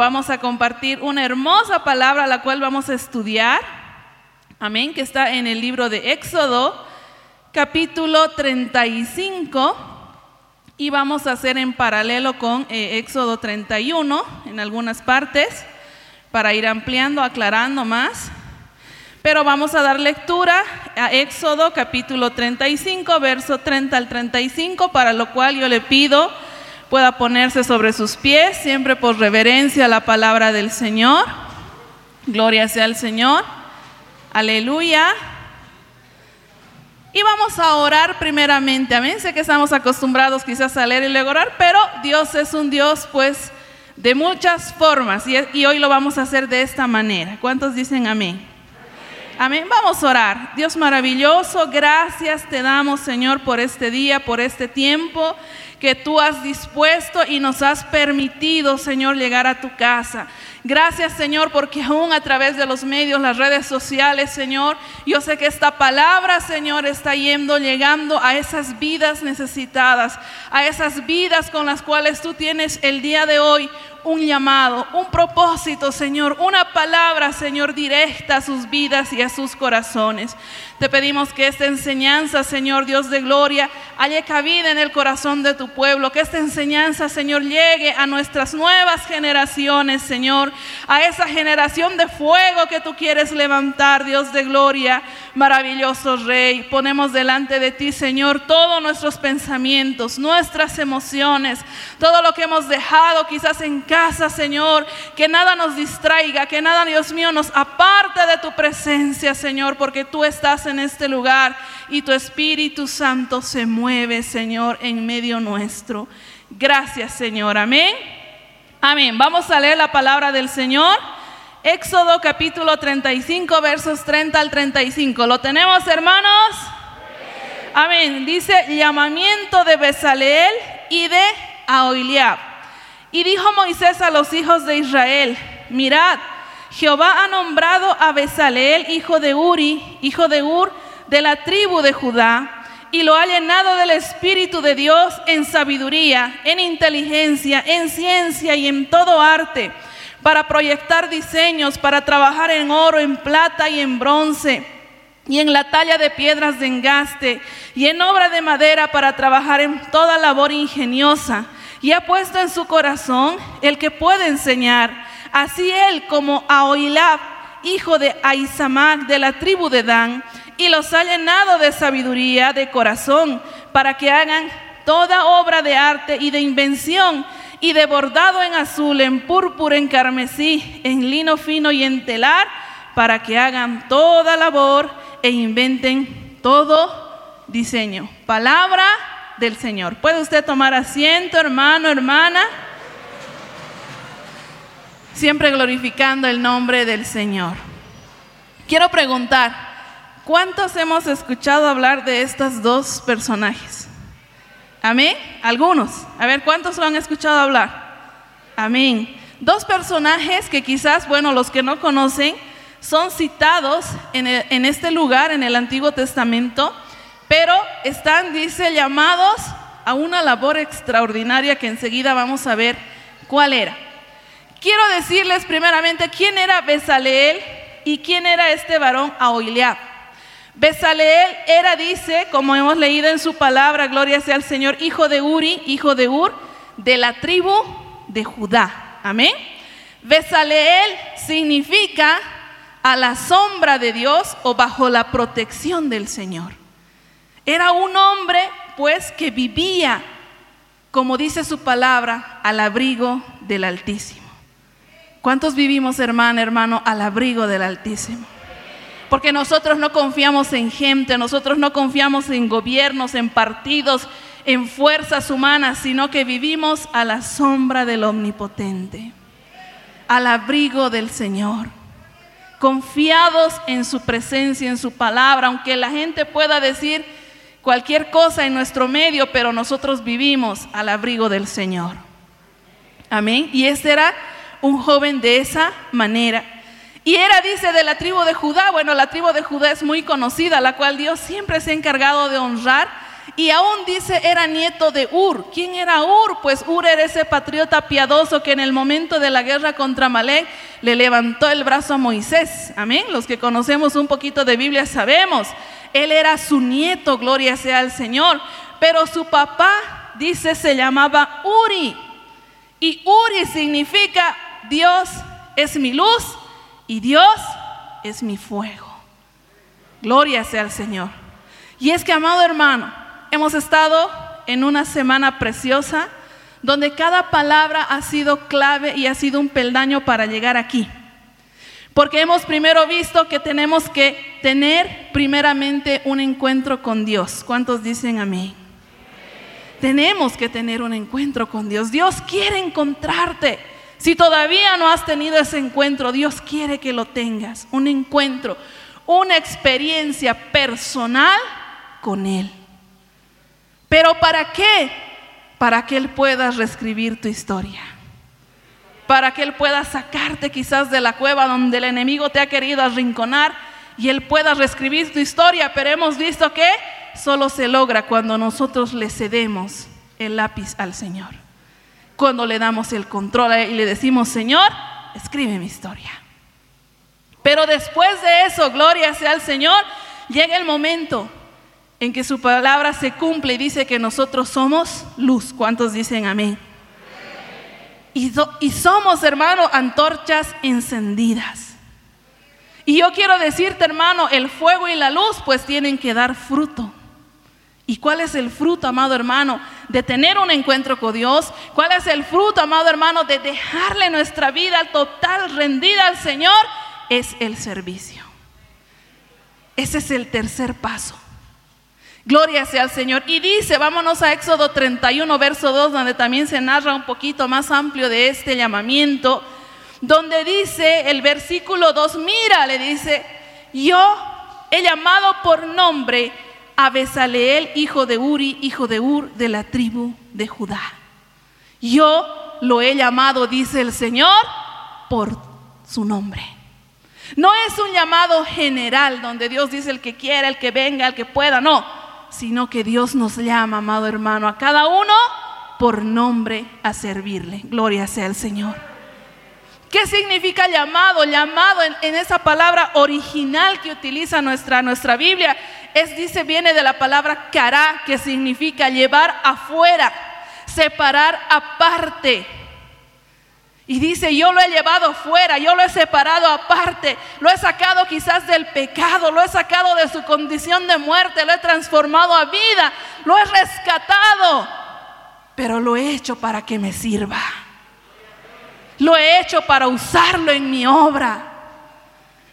Vamos a compartir una hermosa palabra la cual vamos a estudiar. Amén, que está en el libro de Éxodo, capítulo 35 y vamos a hacer en paralelo con eh, Éxodo 31 en algunas partes para ir ampliando, aclarando más. Pero vamos a dar lectura a Éxodo capítulo 35, verso 30 al 35, para lo cual yo le pido pueda ponerse sobre sus pies, siempre por reverencia a la palabra del Señor. Gloria sea al Señor. Aleluya. Y vamos a orar primeramente, amén. Sé que estamos acostumbrados quizás a leer y luego orar, pero Dios es un Dios pues de muchas formas y, y hoy lo vamos a hacer de esta manera. ¿Cuántos dicen amén? Amén. Vamos a orar. Dios maravilloso, gracias te damos Señor por este día, por este tiempo que tú has dispuesto y nos has permitido, Señor, llegar a tu casa. Gracias, Señor, porque aún a través de los medios, las redes sociales, Señor, yo sé que esta palabra, Señor, está yendo, llegando a esas vidas necesitadas, a esas vidas con las cuales tú tienes el día de hoy un llamado, un propósito, Señor, una palabra, Señor, directa a sus vidas y a sus corazones. Te pedimos que esta enseñanza, Señor Dios de gloria, haya cabida en el corazón de tu pueblo, que esta enseñanza, Señor, llegue a nuestras nuevas generaciones, Señor, a esa generación de fuego que tú quieres levantar, Dios de gloria, maravilloso Rey. Ponemos delante de ti, Señor, todos nuestros pensamientos, nuestras emociones, todo lo que hemos dejado quizás en casa, Señor, que nada nos distraiga, que nada, Dios mío, nos aparte de tu presencia, Señor, porque tú estás en este lugar y tu Espíritu Santo se mueve, Señor, en medio nuestro. Gracias, Señor. Amén. Amén. Vamos a leer la palabra del Señor. Éxodo capítulo 35, versos 30 al 35. ¿Lo tenemos, hermanos? Amén. Dice llamamiento de Besaleel y de Aholiab. Y dijo Moisés a los hijos de Israel, mirad, Jehová ha nombrado a Besaleel, hijo de Uri, hijo de Ur, de la tribu de Judá, y lo ha llenado del Espíritu de Dios en sabiduría, en inteligencia, en ciencia y en todo arte, para proyectar diseños, para trabajar en oro, en plata y en bronce, y en la talla de piedras de engaste, y en obra de madera para trabajar en toda labor ingeniosa y ha puesto en su corazón el que puede enseñar. Así él como Ahoilab, hijo de Aizamac de la tribu de Dan, y los ha llenado de sabiduría de corazón para que hagan toda obra de arte y de invención y de bordado en azul, en púrpura, en carmesí, en lino fino y en telar, para que hagan toda labor e inventen todo diseño. Palabra del Señor. ¿Puede usted tomar asiento, hermano, hermana? Siempre glorificando el nombre del Señor. Quiero preguntar, ¿cuántos hemos escuchado hablar de estos dos personajes? Amén. Algunos. A ver, ¿cuántos lo han escuchado hablar? Amén. Dos personajes que quizás, bueno, los que no conocen, son citados en, en este lugar, en el Antiguo Testamento pero están, dice, llamados a una labor extraordinaria que enseguida vamos a ver cuál era. Quiero decirles primeramente quién era Besaleel y quién era este varón Ahoiliab. Besaleel era, dice, como hemos leído en su palabra, gloria sea al Señor, hijo de Uri, hijo de Ur, de la tribu de Judá. Amén. Besaleel significa a la sombra de Dios o bajo la protección del Señor. Era un hombre, pues, que vivía, como dice su palabra, al abrigo del Altísimo. ¿Cuántos vivimos, hermana, hermano, al abrigo del Altísimo? Porque nosotros no confiamos en gente, nosotros no confiamos en gobiernos, en partidos, en fuerzas humanas, sino que vivimos a la sombra del Omnipotente, al abrigo del Señor, confiados en su presencia, en su palabra, aunque la gente pueda decir cualquier cosa en nuestro medio, pero nosotros vivimos al abrigo del Señor. Amén. Y este era un joven de esa manera. Y era, dice, de la tribu de Judá. Bueno, la tribu de Judá es muy conocida, la cual Dios siempre se ha encargado de honrar. Y aún dice, era nieto de Ur. ¿Quién era Ur? Pues Ur era ese patriota piadoso que en el momento de la guerra contra Malek le levantó el brazo a Moisés. Amén. Los que conocemos un poquito de Biblia sabemos. Él era su nieto, gloria sea al Señor. Pero su papá, dice, se llamaba Uri. Y Uri significa Dios es mi luz y Dios es mi fuego. Gloria sea al Señor. Y es que, amado hermano, hemos estado en una semana preciosa donde cada palabra ha sido clave y ha sido un peldaño para llegar aquí. Porque hemos primero visto que tenemos que tener primeramente un encuentro con Dios. ¿Cuántos dicen amén? Tenemos que tener un encuentro con Dios. Dios quiere encontrarte. Si todavía no has tenido ese encuentro, Dios quiere que lo tengas. Un encuentro, una experiencia personal con Él. Pero ¿para qué? Para que Él pueda reescribir tu historia. Para que Él pueda sacarte quizás de la cueva donde el enemigo te ha querido arrinconar y Él pueda reescribir tu historia. Pero hemos visto que solo se logra cuando nosotros le cedemos el lápiz al Señor cuando le damos el control y le decimos, Señor, escribe mi historia. Pero después de eso, gloria sea al Señor, llega el momento en que su palabra se cumple y dice que nosotros somos luz. ¿Cuántos dicen amén? Y, somos, hermano, antorchas encendidas. Y yo quiero decirte, hermano, el fuego y la luz pues tienen que dar fruto. ¿Y cuál es el fruto, amado hermano, de tener un encuentro con Dios? ¿Cuál es el fruto, amado hermano, de dejarle nuestra vida total rendida al Señor? Es el servicio. Ese es el tercer paso. Gloria sea al Señor. Y dice, vámonos a Éxodo 31, verso 2, donde también se narra un poquito más amplio de este llamamiento, donde dice el versículo 2, mira, le dice, yo he llamado por nombre a Besaleel, hijo de Uri, hijo de Ur, de la tribu de Judá. Yo lo he llamado, dice el Señor, por su nombre. No es un llamado general donde Dios dice el que quiera, el que venga, el que pueda, no, sino que Dios nos llama, amado hermano, a cada uno por nombre a servirle. Gloria sea el Señor. ¿Qué significa llamado? Llamado en, esa palabra original que utiliza nuestra, nuestra Biblia es, dice, viene de la palabra cara, que significa llevar afuera, separar aparte. Y dice, yo lo he llevado fuera, yo lo he separado aparte, lo he sacado quizás del pecado, lo he sacado de su condición de muerte, lo he transformado a vida, lo he rescatado, pero lo he hecho para que me sirva. Lo he hecho para usarlo en mi obra.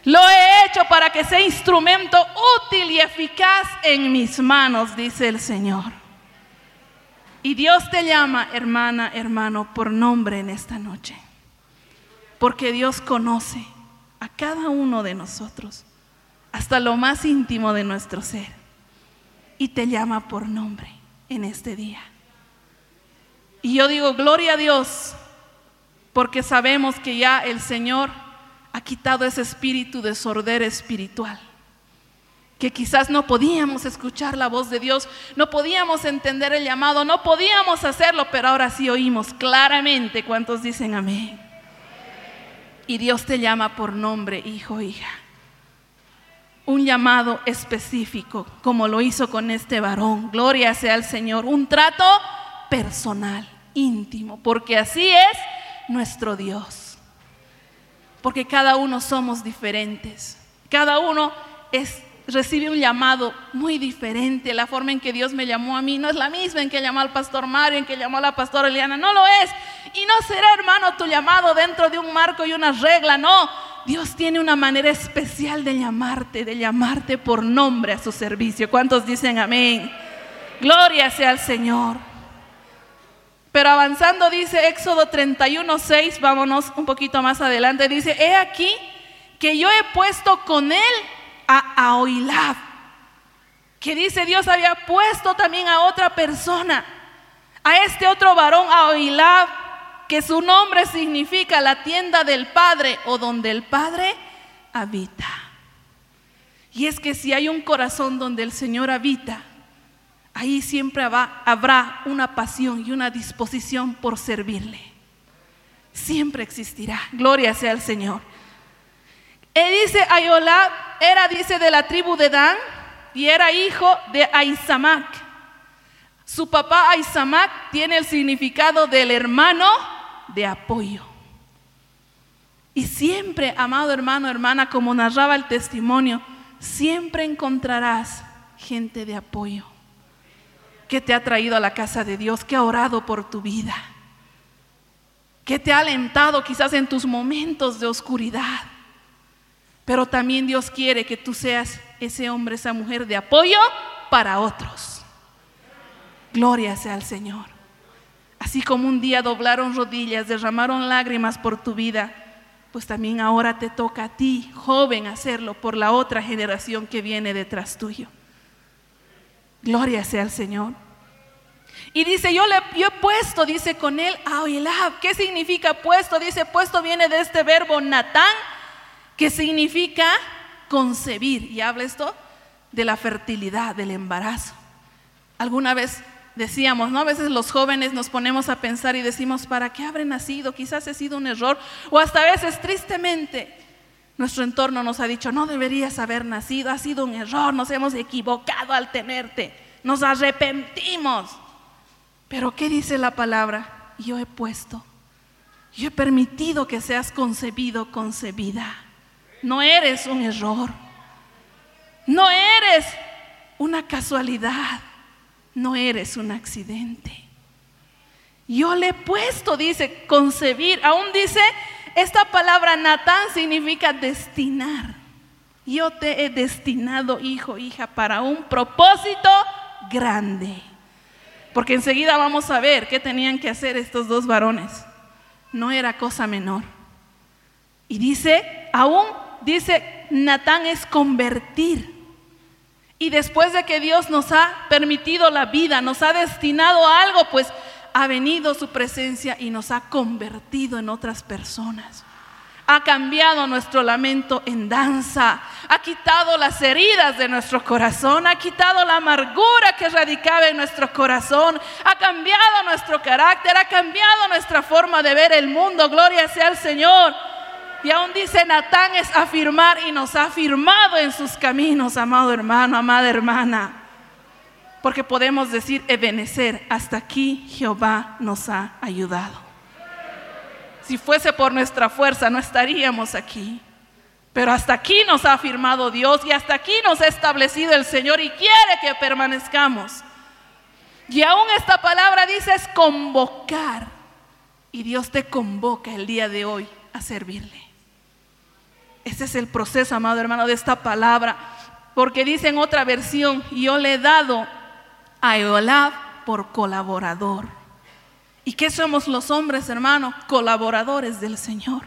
Lo he hecho para que sea instrumento útil y eficaz en mis manos, dice el Señor. Y Dios te llama, hermana, hermano, por nombre en esta noche. Porque Dios conoce a cada uno de nosotros, hasta lo más íntimo de nuestro ser. Y te llama por nombre en este día. Y yo digo, gloria a Dios, porque sabemos que ya el Señor ha quitado ese espíritu de sordera espiritual. Que quizás no podíamos escuchar la voz de Dios, no podíamos entender el llamado, no podíamos hacerlo, pero ahora sí oímos claramente cuántos dicen amén. Y Dios te llama por nombre, hijo, hija. Un llamado específico, como lo hizo con este varón. Gloria sea al Señor. Un trato personal, íntimo, porque así es nuestro Dios porque cada uno somos diferentes. Cada uno recibe un llamado muy diferente. La forma en que Dios me llamó a mí no es la misma en que llamó al pastor Mario, en que llamó a la pastora Eliana, no lo es. Y no será, hermano, tu llamado dentro de un marco y una regla, no. Dios tiene una manera especial de llamarte, de llamarte por nombre a su servicio. ¿Cuántos dicen amén? Gloria sea al Señor. Pero avanzando dice Éxodo 31, 6, vámonos un poquito más adelante, dice, he aquí que yo he puesto con él a Ahoilab, que dice Dios había puesto también a otra persona, a este otro varón, Ahoilab, que su nombre significa la tienda del Padre o donde el Padre habita. Y es que si hay un corazón donde el Señor habita, ahí siempre habrá una pasión y una disposición por servirle. Siempre existirá. Gloria sea al Señor. Él dice, Ayolab era, dice, de la tribu de Dan y era hijo de Aizamac. Su papá Aizamac tiene el significado del hermano de apoyo. Y siempre, amado hermano, hermana, como narraba el testimonio, siempre encontrarás gente de apoyo que te ha traído a la casa de Dios, que ha orado por tu vida, que te ha alentado quizás en tus momentos de oscuridad. Pero también Dios quiere que tú seas ese hombre, esa mujer de apoyo para otros. Gloria sea al Señor. Así como un día doblaron rodillas, derramaron lágrimas por tu vida, pues también ahora te toca a ti, joven, hacerlo por la otra generación que viene detrás tuyo. Gloria sea al Señor. Y dice, yo le he puesto, dice con él, a. ¿Qué significa puesto? Dice, puesto viene de este verbo natán, que significa concebir. Y habla esto de la fertilidad, del embarazo. ¿Alguna vez decíamos, ¿no? A veces los jóvenes nos ponemos a pensar y decimos, ¿para qué habré nacido? Quizás ha sido un error. O hasta a veces, tristemente, nuestro entorno nos ha dicho, no deberías haber nacido, ha sido un error, nos hemos equivocado al tenerte, nos arrepentimos. Pero ¿qué dice la palabra? Yo he puesto, yo he permitido que seas concebido, concebida. No eres un error, no eres una casualidad no eres un accidente. Yo le he puesto, dice, concebir. Aún dice, esta palabra Natán significa destinar. Yo te he destinado, hijo, hija, para un propósito grande. Porque enseguida vamos a ver qué tenían que hacer estos dos varones. No era cosa menor. Y dice, aún dice, Natán es convertir. Y después de que Dios nos ha permitido la vida, nos ha destinado a algo, pues ha venido su presencia y nos ha convertido en otras personas. Ha cambiado nuestro lamento en danza, ha quitado las heridas de nuestro corazón, ha quitado la amargura que radicaba en nuestro corazón, ha cambiado nuestro carácter, ha cambiado nuestra forma de ver el mundo. Gloria sea al Señor. Y aún dice Natán es afirmar y nos ha afirmado en sus caminos, amado hermano, amada hermana. Porque podemos decir, Ebenecer, hasta aquí Jehová nos ha ayudado. Si fuese por nuestra fuerza, no estaríamos aquí. Pero hasta aquí nos ha afirmado Dios y hasta aquí nos ha establecido el Señor y quiere que permanezcamos. Y aún esta palabra dice es convocar. Y Dios te convoca el día de hoy a servirle. Ese es el proceso, amado hermano, de esta palabra. Porque dice en otra versión, yo le he dado a Eolab por colaborador. ¿Y qué somos los hombres, hermano? Colaboradores del Señor.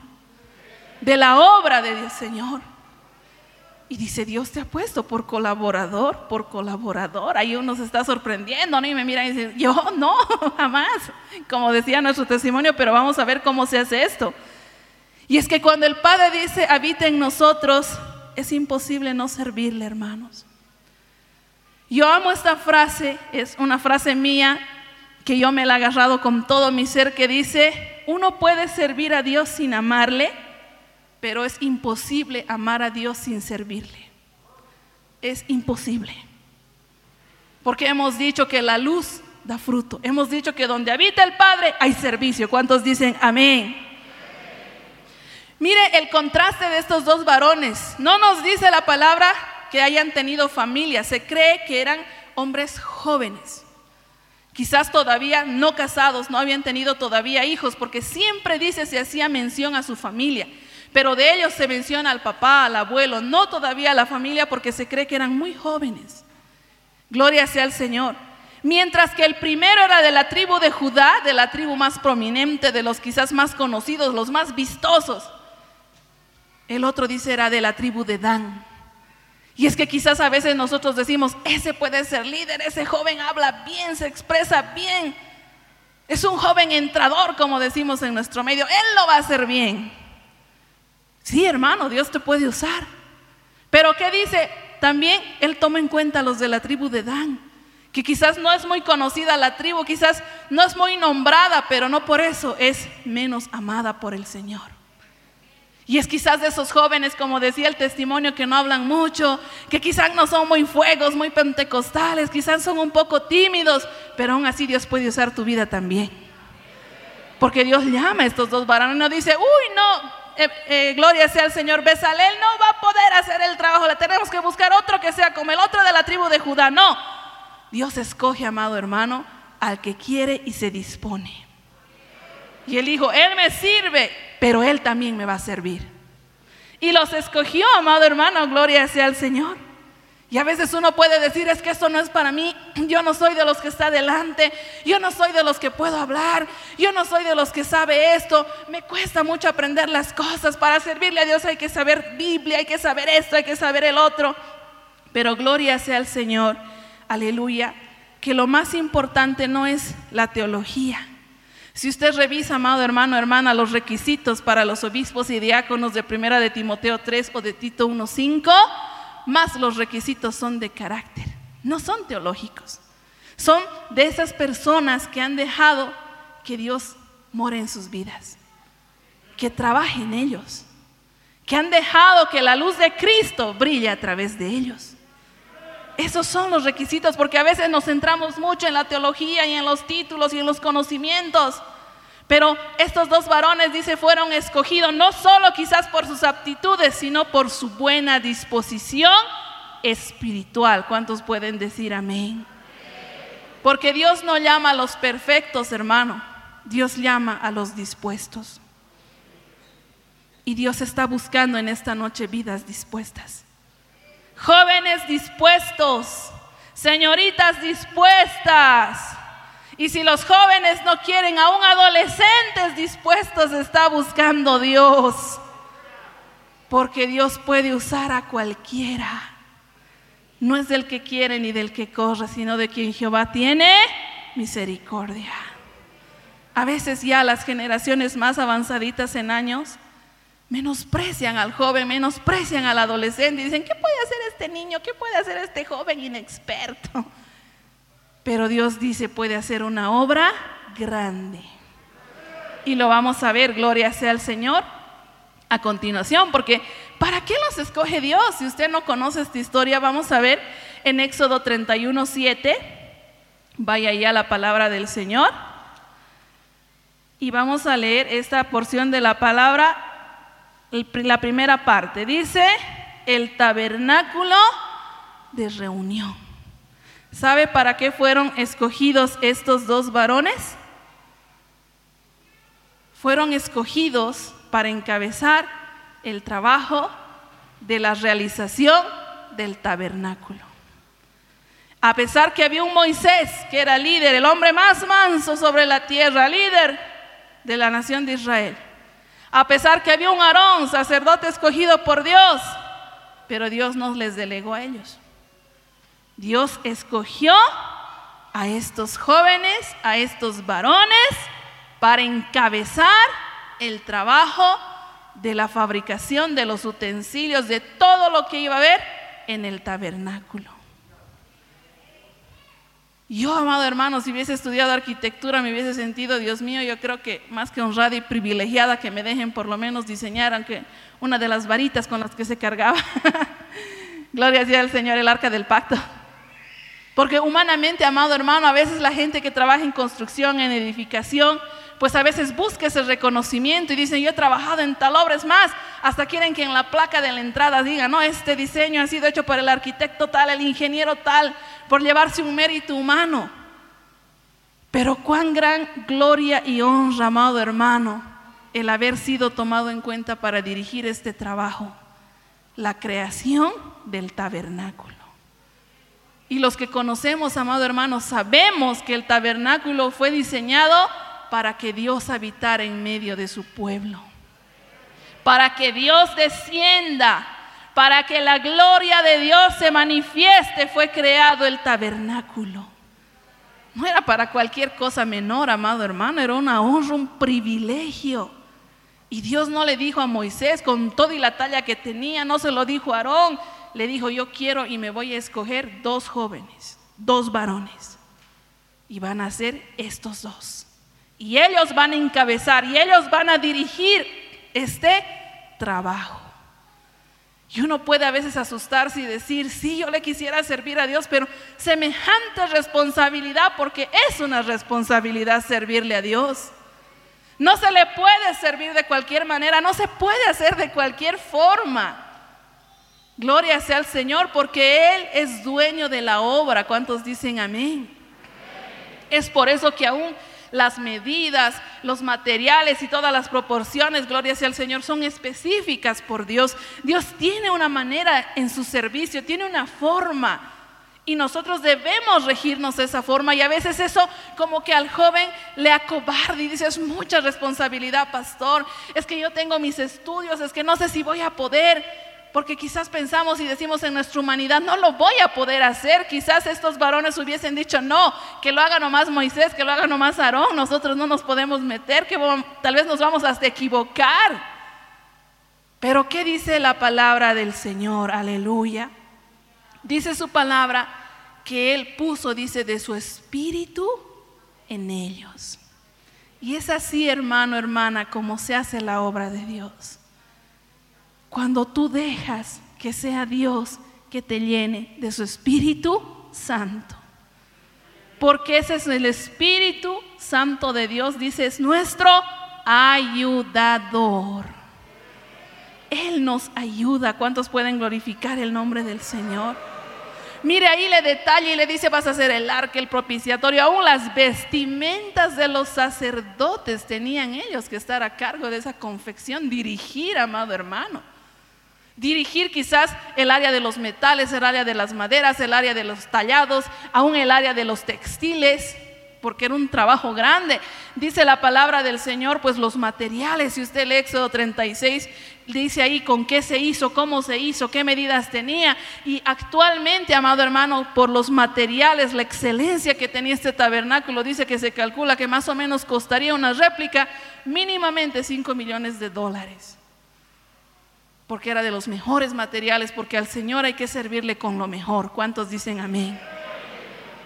De la obra de Dios, Señor. Y dice, Dios te ha puesto por colaborador, por colaborador. Ahí uno se está sorprendiendo, ¿no? Y me mira y dice, yo no, jamás. Como decía nuestro testimonio, pero vamos a ver cómo se hace esto. Y es que cuando el Padre dice, habita en nosotros, es imposible no servirle, hermanos. Yo amo esta frase, es una frase mía que yo me la he agarrado con todo mi ser, que dice, uno puede servir a Dios sin amarle, pero es imposible amar a Dios sin servirle. Es imposible. Porque hemos dicho que la luz da fruto. Hemos dicho que donde habita el Padre hay servicio. ¿Cuántos dicen amén? Mire el contraste de estos dos varones. No nos dice la palabra que hayan tenido familia. Se cree que eran hombres jóvenes. Quizás todavía no casados, no habían tenido todavía hijos, porque siempre dice, se hacía mención a su familia. Pero de ellos se menciona al papá, al abuelo, no todavía a la familia porque se cree que eran muy jóvenes. Gloria sea al Señor. Mientras que el primero era de la tribu de Judá, de la tribu más prominente, de los quizás más conocidos, los más vistosos. El otro dice era de la tribu de Dan. Y es que quizás a veces nosotros decimos, ese puede ser líder, ese joven habla bien, se expresa bien. Es un joven entrador, como decimos en nuestro medio. Él lo va a hacer bien. Sí, hermano, Dios te puede usar. Pero ¿qué dice? También Él toma en cuenta a los de la tribu de Dan, que quizás no es muy conocida la tribu, quizás no es muy nombrada, pero no por eso es menos amada por el Señor. Y es quizás de esos jóvenes, como decía el testimonio, que no hablan mucho, que quizás no son muy fuegos, muy pentecostales, quizás son un poco tímidos, pero aún así Dios puede usar tu vida también. Porque Dios llama a estos dos varones, no dice, uy, no, eh, eh, gloria sea al Señor, Besalel no va a poder hacer el trabajo, le tenemos que buscar otro que sea como el otro de la tribu de Judá. No, Dios escoge, amado hermano, al que quiere y se dispone. Y él dijo, Él me sirve, pero Él también me va a servir. Y los escogió, amado hermano, gloria sea al Señor. Y a veces uno puede decir, es que esto no es para mí, yo no soy de los que está delante, yo no soy de los que puedo hablar, yo no soy de los que sabe esto, me cuesta mucho aprender las cosas, para servirle a Dios hay que saber Biblia, hay que saber esto, hay que saber el otro. Pero gloria sea al Señor, aleluya, que lo más importante no es la teología. Si usted revisa, amado hermano, hermana, los requisitos para los obispos y diáconos de primera de Timoteo 3 o de Tito 1.5, más los requisitos son de carácter, no son teológicos. Son de esas personas que han dejado que Dios more en sus vidas, que trabaje en ellos, que han dejado que la luz de Cristo brille a través de ellos. Esos son los requisitos, porque a veces nos centramos mucho en la teología y en los títulos y en los conocimientos. Pero estos dos varones, dice, fueron escogidos no solo quizás por sus aptitudes, sino por su buena disposición espiritual. ¿Cuántos pueden decir amén? Porque Dios no llama a los perfectos, hermano. Dios llama a los dispuestos. Y Dios está buscando en esta noche vidas dispuestas. Jóvenes dispuestos, señoritas dispuestas y si los jóvenes no quieren, aún adolescentes dispuestos está buscando Dios. Porque Dios puede usar a cualquiera. No es del que quiere ni del que corre, sino de quien Jehová tiene misericordia. A veces ya las generaciones más avanzaditas en años menosprecian al joven, menosprecian al adolescente y dicen, ¿qué puede hacer este niño? ¿Qué puede hacer este joven inexperto? Pero Dios dice, puede hacer una obra grande. Y lo vamos a ver, gloria sea al Señor, a continuación, porque ¿para qué los escoge Dios? Si usted no conoce esta historia, vamos a ver en Éxodo 31, 7. Vaya a la palabra del Señor. Y vamos a leer esta porción de la palabra, la primera parte. Dice, el tabernáculo de reunión. ¿Sabe para qué fueron escogidos estos dos varones? Fueron escogidos para encabezar el trabajo de la realización del tabernáculo. A pesar que había un Moisés que era líder, el hombre más manso sobre la tierra, líder de la nación de Israel. A pesar que había un Aarón, sacerdote escogido por Dios, pero Dios nos les delegó a ellos. Dios escogió a estos jóvenes, a estos varones, para encabezar el trabajo de la fabricación de los utensilios, de todo lo que iba a haber en el tabernáculo. Yo, amado hermano, si hubiese estudiado arquitectura, me hubiese sentido, Dios mío, yo creo que más que honrada y privilegiada que me dejen por lo menos diseñar, aunque una de las varitas con las que se cargaba. Gloria sea al Señor, el arca del pacto. Porque humanamente, amado hermano, a veces la gente que trabaja en construcción, en edificación, pues a veces busca ese reconocimiento y dicen, yo he trabajado en tal obra, es más, hasta quieren que en la placa de la entrada diga, no, este diseño ha sido hecho por el arquitecto tal, el ingeniero tal, por llevarse un mérito humano. Pero cuán gran gloria y honra, amado hermano, el haber sido tomado en cuenta para dirigir este trabajo, la creación del tabernáculo. Y los que conocemos, amado hermano, sabemos que el tabernáculo fue diseñado para que Dios habitara en medio de su pueblo, para que Dios descienda, para que la gloria de Dios se manifieste, fue creado el tabernáculo. No era para cualquier cosa menor, amado hermano, era una honra, un privilegio. Y Dios no le dijo a Moisés con toda y la talla que tenía, no se lo dijo a Aarón, le dijo, yo quiero y me voy a escoger dos jóvenes, dos varones. Y van a ser estos dos. Y ellos van a encabezar y ellos van a dirigir este trabajo. Y uno puede a veces asustarse y decir, sí, yo le quisiera servir a Dios, pero semejante responsabilidad, porque es una responsabilidad servirle a Dios. No se le puede servir de cualquier manera, no se puede hacer de cualquier forma. Gloria sea al Señor porque Él es dueño de la obra. ¿Cuántos dicen amén? Es por eso que aún las medidas, los materiales y todas las proporciones, gloria sea al Señor, son específicas por Dios. Dios tiene una manera en su servicio, tiene una forma. Y nosotros debemos regirnos de esa forma. Y a veces eso como que al joven le acobarde y dice, es mucha responsabilidad, pastor. Es que yo tengo mis estudios, es que no sé si voy a poder. Porque quizás pensamos y decimos en nuestra humanidad, no lo voy a poder hacer. Quizás estos varones hubiesen dicho, no, que lo haga nomás Moisés, que lo haga nomás Aarón. Nosotros no nos podemos meter, que tal vez nos vamos hasta equivocar. Pero ¿qué dice la palabra del Señor? Aleluya. Dice su palabra que Él puso, dice, de su espíritu en ellos. Y es así, hermano, hermana, como se hace la obra de Dios. Cuando tú dejas que sea Dios que te llene de su Espíritu Santo. Porque ese es el Espíritu Santo de Dios, dice, es nuestro ayudador. Él nos ayuda. ¿Cuántos pueden glorificar el nombre del Señor? Mire ahí le detalla y le dice vas a hacer el arca, el propiciatorio. Aún las vestimentas de los sacerdotes tenían ellos que estar a cargo de esa confección, dirigir, amado hermano. Dirigir quizás el área de los metales, el área de las maderas, el área de los tallados, aún el área de los textiles porque era un trabajo grande. Dice la palabra del Señor, pues los materiales, si usted lee Éxodo 36, dice ahí con qué se hizo, cómo se hizo, qué medidas tenía. Y actualmente, amado hermano, por los materiales, la excelencia que tenía este tabernáculo, dice que se calcula que más o menos costaría una réplica mínimamente 5 millones de dólares. Porque era de los mejores materiales, porque al Señor hay que servirle con lo mejor. ¿Cuántos dicen amén?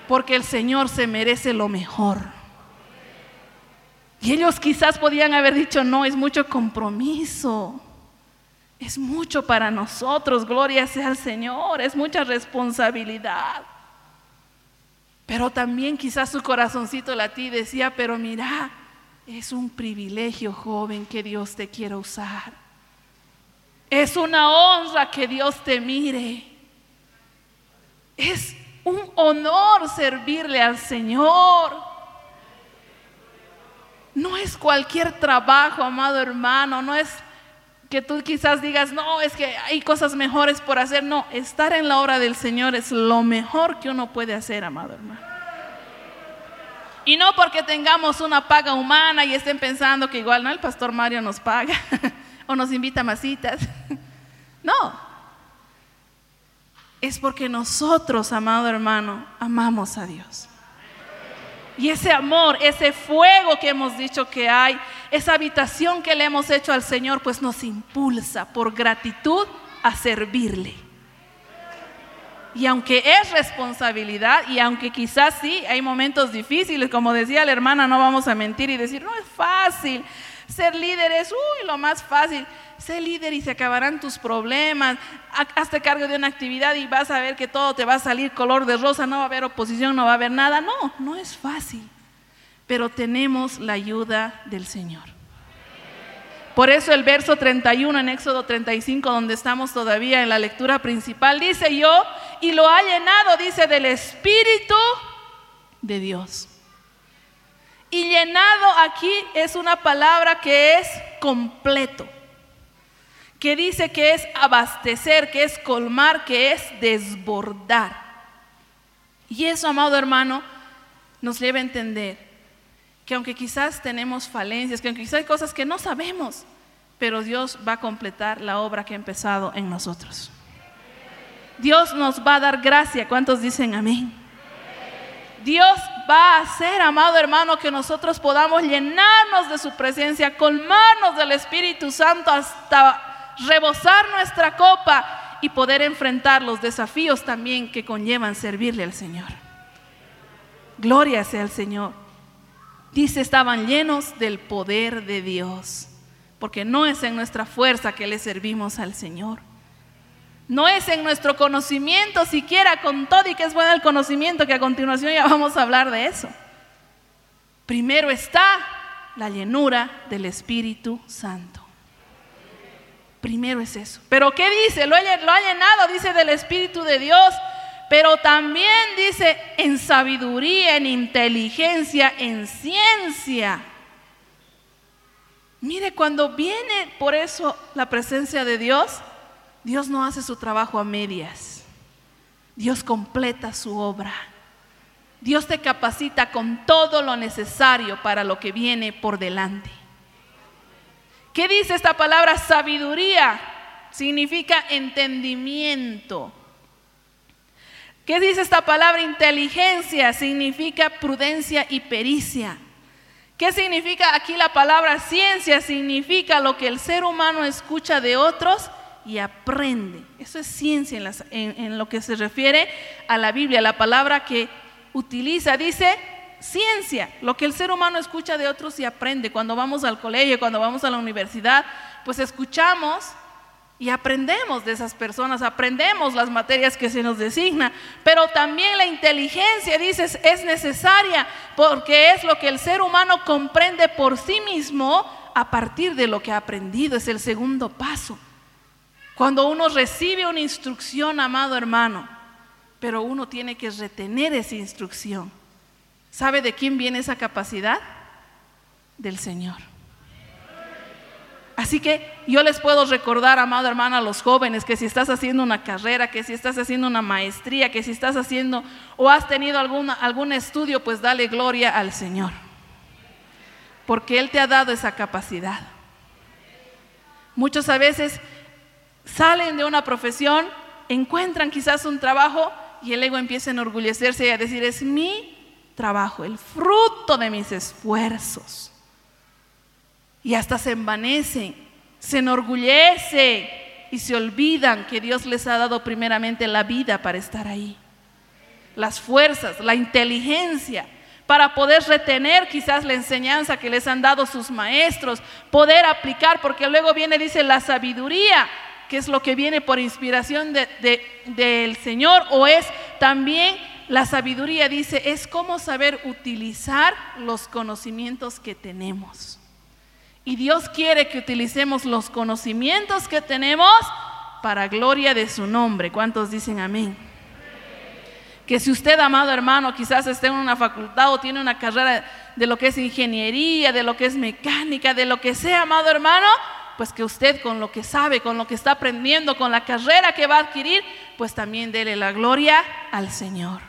porque el Señor se merece lo mejor. Y ellos quizás podían haber dicho, no, es mucho compromiso, es mucho para nosotros, gloria sea al Señor, es mucha responsabilidad. Pero también quizás su corazoncito latí decía, pero mira, es un privilegio joven que Dios te quiera usar. Es una honra que Dios te mire. Es un honor servirle al Señor. No es cualquier trabajo, amado hermano, no es que tú quizás digas, no, es que hay cosas mejores por hacer. No, estar en la obra del Señor es lo mejor que uno puede hacer, amado hermano. Y no porque tengamos una paga humana y estén pensando que igual, no, el pastor Mario nos paga o nos invita a masitas. No, es porque nosotros, amado hermano, amamos a Dios. Y ese amor, ese fuego que hemos dicho que hay, esa habitación que le hemos hecho al Señor, pues nos impulsa por gratitud a servirle. Y aunque es responsabilidad, y aunque quizás sí hay momentos difíciles, como decía la hermana, no vamos a mentir y decir, no es fácil, ser líder es, uy, lo más fácil sé líder y se acabarán tus problemas, hazte cargo de una actividad y vas a ver que todo te va a salir color de rosa, no va a haber oposición, no va a haber nada. No, no es fácil, pero tenemos la ayuda del Señor. Por eso el verso 31 en Éxodo 35, donde estamos todavía en la lectura principal, dice yo, y lo ha llenado, dice, del Espíritu de Dios. Y llenado aquí es una palabra que es completo, que dice que es abastecer, que es colmar, que es desbordar. Y eso, amado hermano, nos lleva a entender que aunque quizás tenemos falencias, que aunque quizás hay cosas que no sabemos, pero Dios va a completar la obra que ha empezado en nosotros. Dios nos va a dar gracia. ¿Cuántos dicen amén? Dios va a hacer, amado hermano, que nosotros podamos llenarnos de su presencia, colmarnos del Espíritu Santo hasta rebosar nuestra copa y poder enfrentar los desafíos también que conllevan servirle al Señor. Gloria sea al Señor. Dice, estaban llenos del poder de Dios, porque no es en nuestra fuerza que le servimos al Señor. No es en nuestro conocimiento siquiera con todo y que es bueno el conocimiento, que a continuación ya vamos a hablar de eso. Primero está la llenura del Espíritu Santo. Primero es eso. Pero ¿qué dice? Lo, ha llenado, dice del Espíritu de Dios, pero también dice en sabiduría, en inteligencia, en ciencia. Mire, cuando viene por eso la presencia de Dios, Dios no hace su trabajo a medias. Dios completa su obra. Dios te capacita con todo lo necesario para lo que viene por delante. ¿Qué dice esta palabra sabiduría? Significa entendimiento. ¿Qué dice esta palabra inteligencia? Significa prudencia y pericia. ¿Qué significa aquí la palabra ciencia? Significa lo que el ser humano escucha de otros y aprende. Eso es ciencia en, lo que se refiere a la Biblia. La palabra que utiliza dice ciencia, lo que el ser humano escucha de otros y aprende. Cuando vamos al colegio, cuando vamos a la universidad, pues escuchamos y aprendemos de esas personas, aprendemos las materias que se nos designa, pero también la inteligencia, dices, es necesaria porque es lo que el ser humano comprende por sí mismo a partir de lo que ha aprendido, es el segundo paso. Cuando uno recibe una instrucción, amado hermano, pero uno tiene que retener esa instrucción. ¿Sabe de quién viene esa capacidad? Del Señor. Así que yo les puedo recordar, amado hermano, a los jóvenes que si estás haciendo una carrera, que si estás haciendo una maestría, que si estás haciendo o has tenido algún estudio, pues dale gloria al Señor. Porque Él te ha dado esa capacidad. Muchos a veces salen de una profesión, encuentran quizás un trabajo y el ego empieza a enorgullecerse y a decir, es mi trabajo, el fruto de mis esfuerzos. Y hasta se envanecen, se enorgullece y se olvidan que Dios les ha dado primeramente la vida para estar ahí. Las fuerzas, la inteligencia, para poder retener quizás la enseñanza que les han dado sus maestros, poder aplicar, porque luego viene, dice, la sabiduría, que es lo que viene por inspiración del Señor, o es también la sabiduría, dice, es cómo saber utilizar los conocimientos que tenemos. Y Dios quiere que utilicemos los conocimientos que tenemos para gloria de su nombre. ¿Cuántos dicen amén? Que si usted, amado hermano, quizás esté en una facultad o tiene una carrera de lo que es ingeniería, de lo que es mecánica, de lo que sea, amado hermano, pues que usted con lo que sabe, con lo que está aprendiendo, con la carrera que va a adquirir, pues también dele la gloria al Señor.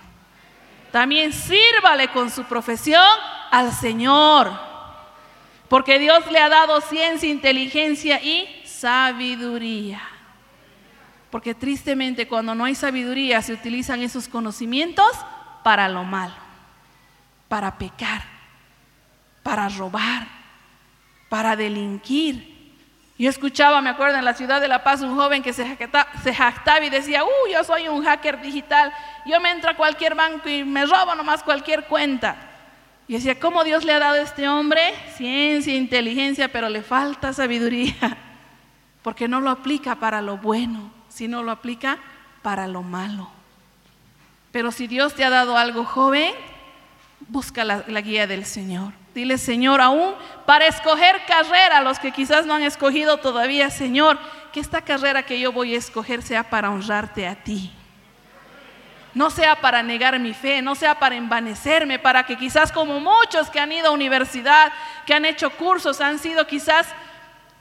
También sírvale con su profesión al Señor. Porque Dios le ha dado ciencia, inteligencia y sabiduría. Porque tristemente cuando no hay sabiduría se utilizan esos conocimientos para lo malo, para pecar, para robar, para delinquir, yo escuchaba, me acuerdo, en la ciudad de La Paz, un joven que se jactaba, y decía, uh, yo soy un hacker digital, yo me entro a cualquier banco y me robo nomás cualquier cuenta. Y decía, ¿cómo Dios le ha dado a este hombre ciencia, inteligencia, pero le falta sabiduría? Porque no lo aplica para lo bueno, sino lo aplica para lo malo. Pero si Dios te ha dado algo joven, busca la, la guía del Señor. Dile, Señor, aún para escoger carrera, los que quizás no han escogido todavía, Señor, que esta carrera que yo voy a escoger sea para honrarte a ti. No sea para negar mi fe, no sea para envanecerme, para que quizás como muchos que han ido a universidad, que han hecho cursos, han sido quizás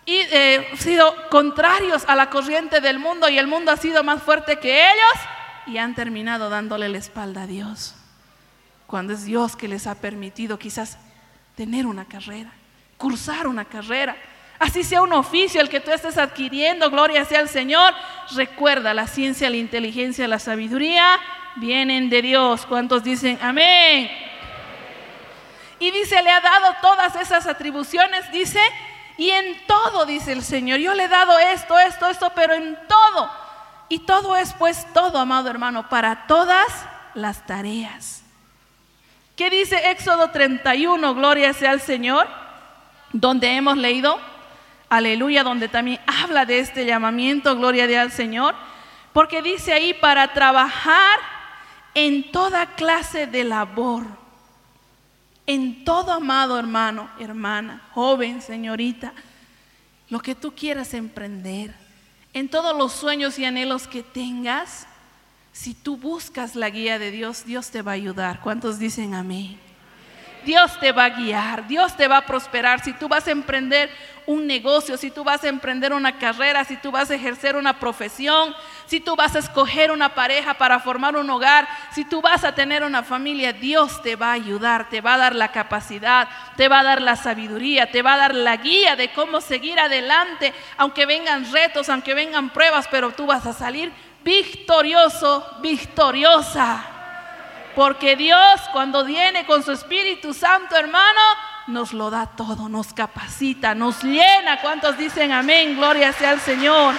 y eh, sido contrarios a la corriente del mundo y el mundo ha sido más fuerte que ellos y han terminado dándole la espalda a Dios. Cuando es Dios que les ha permitido quizás tener una carrera, cursar una carrera. Así sea un oficio el que tú estés adquiriendo, gloria sea al Señor. Recuerda, la ciencia, la inteligencia, la sabiduría vienen de Dios. ¿Cuántos dicen amén? Y dice, le ha dado todas esas atribuciones, dice, y en todo, dice el Señor, yo le he dado esto, esto, esto, pero en todo. Y todo es pues todo, amado hermano, para todas las tareas. ¿Qué dice Éxodo 31? Gloria sea al Señor, donde hemos leído, aleluya, donde también habla de este llamamiento, gloria sea al Señor, porque dice ahí para trabajar en toda clase de labor, en todo amado hermano, hermana, joven, señorita, lo que tú quieras emprender, en todos los sueños y anhelos que tengas, si tú buscas la guía de Dios, Dios te va a ayudar. ¿Cuántos dicen amén? Dios te va a guiar, Dios te va a prosperar. Si tú vas a emprender un negocio, si tú vas a emprender una carrera, si tú vas a ejercer una profesión, si tú vas a escoger una pareja para formar un hogar, si tú vas a tener una familia, Dios te va a ayudar, te va a dar la capacidad, te va a dar la sabiduría, te va a dar la guía de cómo seguir adelante, aunque vengan retos, aunque vengan pruebas, pero tú vas a salir victorioso, victoriosa. Porque Dios cuando viene con su Espíritu Santo, hermano, nos lo da todo, nos capacita, nos llena. ¿Cuántos dicen amén? Gloria sea al Señor.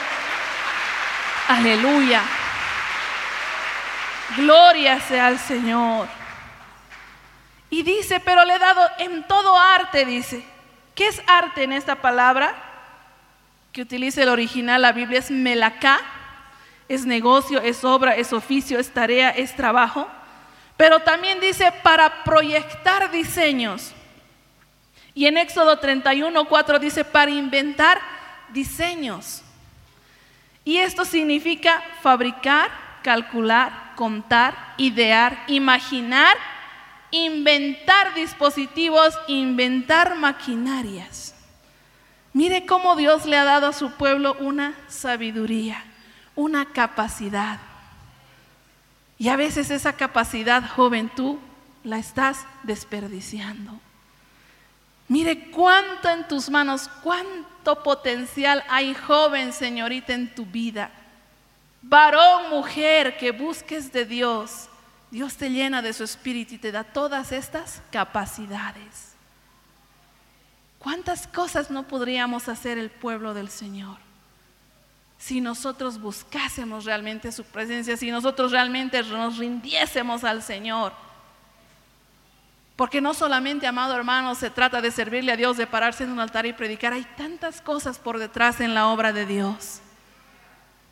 Aleluya. Gloria sea al Señor. Y dice, pero le he dado en todo arte, dice. ¿Qué es arte en esta palabra? Que utiliza el original, la Biblia es melacá es negocio, es obra, es oficio, es tarea, es trabajo. Pero también dice para proyectar diseños. Y en Éxodo 31, 4 dice para inventar diseños. Y esto significa fabricar, calcular, contar, idear, imaginar, inventar dispositivos, inventar maquinarias. Mire cómo Dios le ha dado a su pueblo una sabiduría una capacidad. Y a veces esa capacidad, joven, tú la estás desperdiciando. Mire cuánto en tus manos, cuánto potencial hay, joven, señorita, en tu vida. Varón, mujer, que busques de Dios. Dios te llena de su espíritu y te da todas estas capacidades. ¿Cuántas cosas no podríamos hacer el pueblo del Señor? Si nosotros buscásemos realmente su presencia, si nosotros realmente nos rindiésemos al Señor. Porque no solamente, amado hermano, se trata de servirle a Dios, de pararse en un altar y predicar, hay tantas cosas por detrás en la obra de Dios.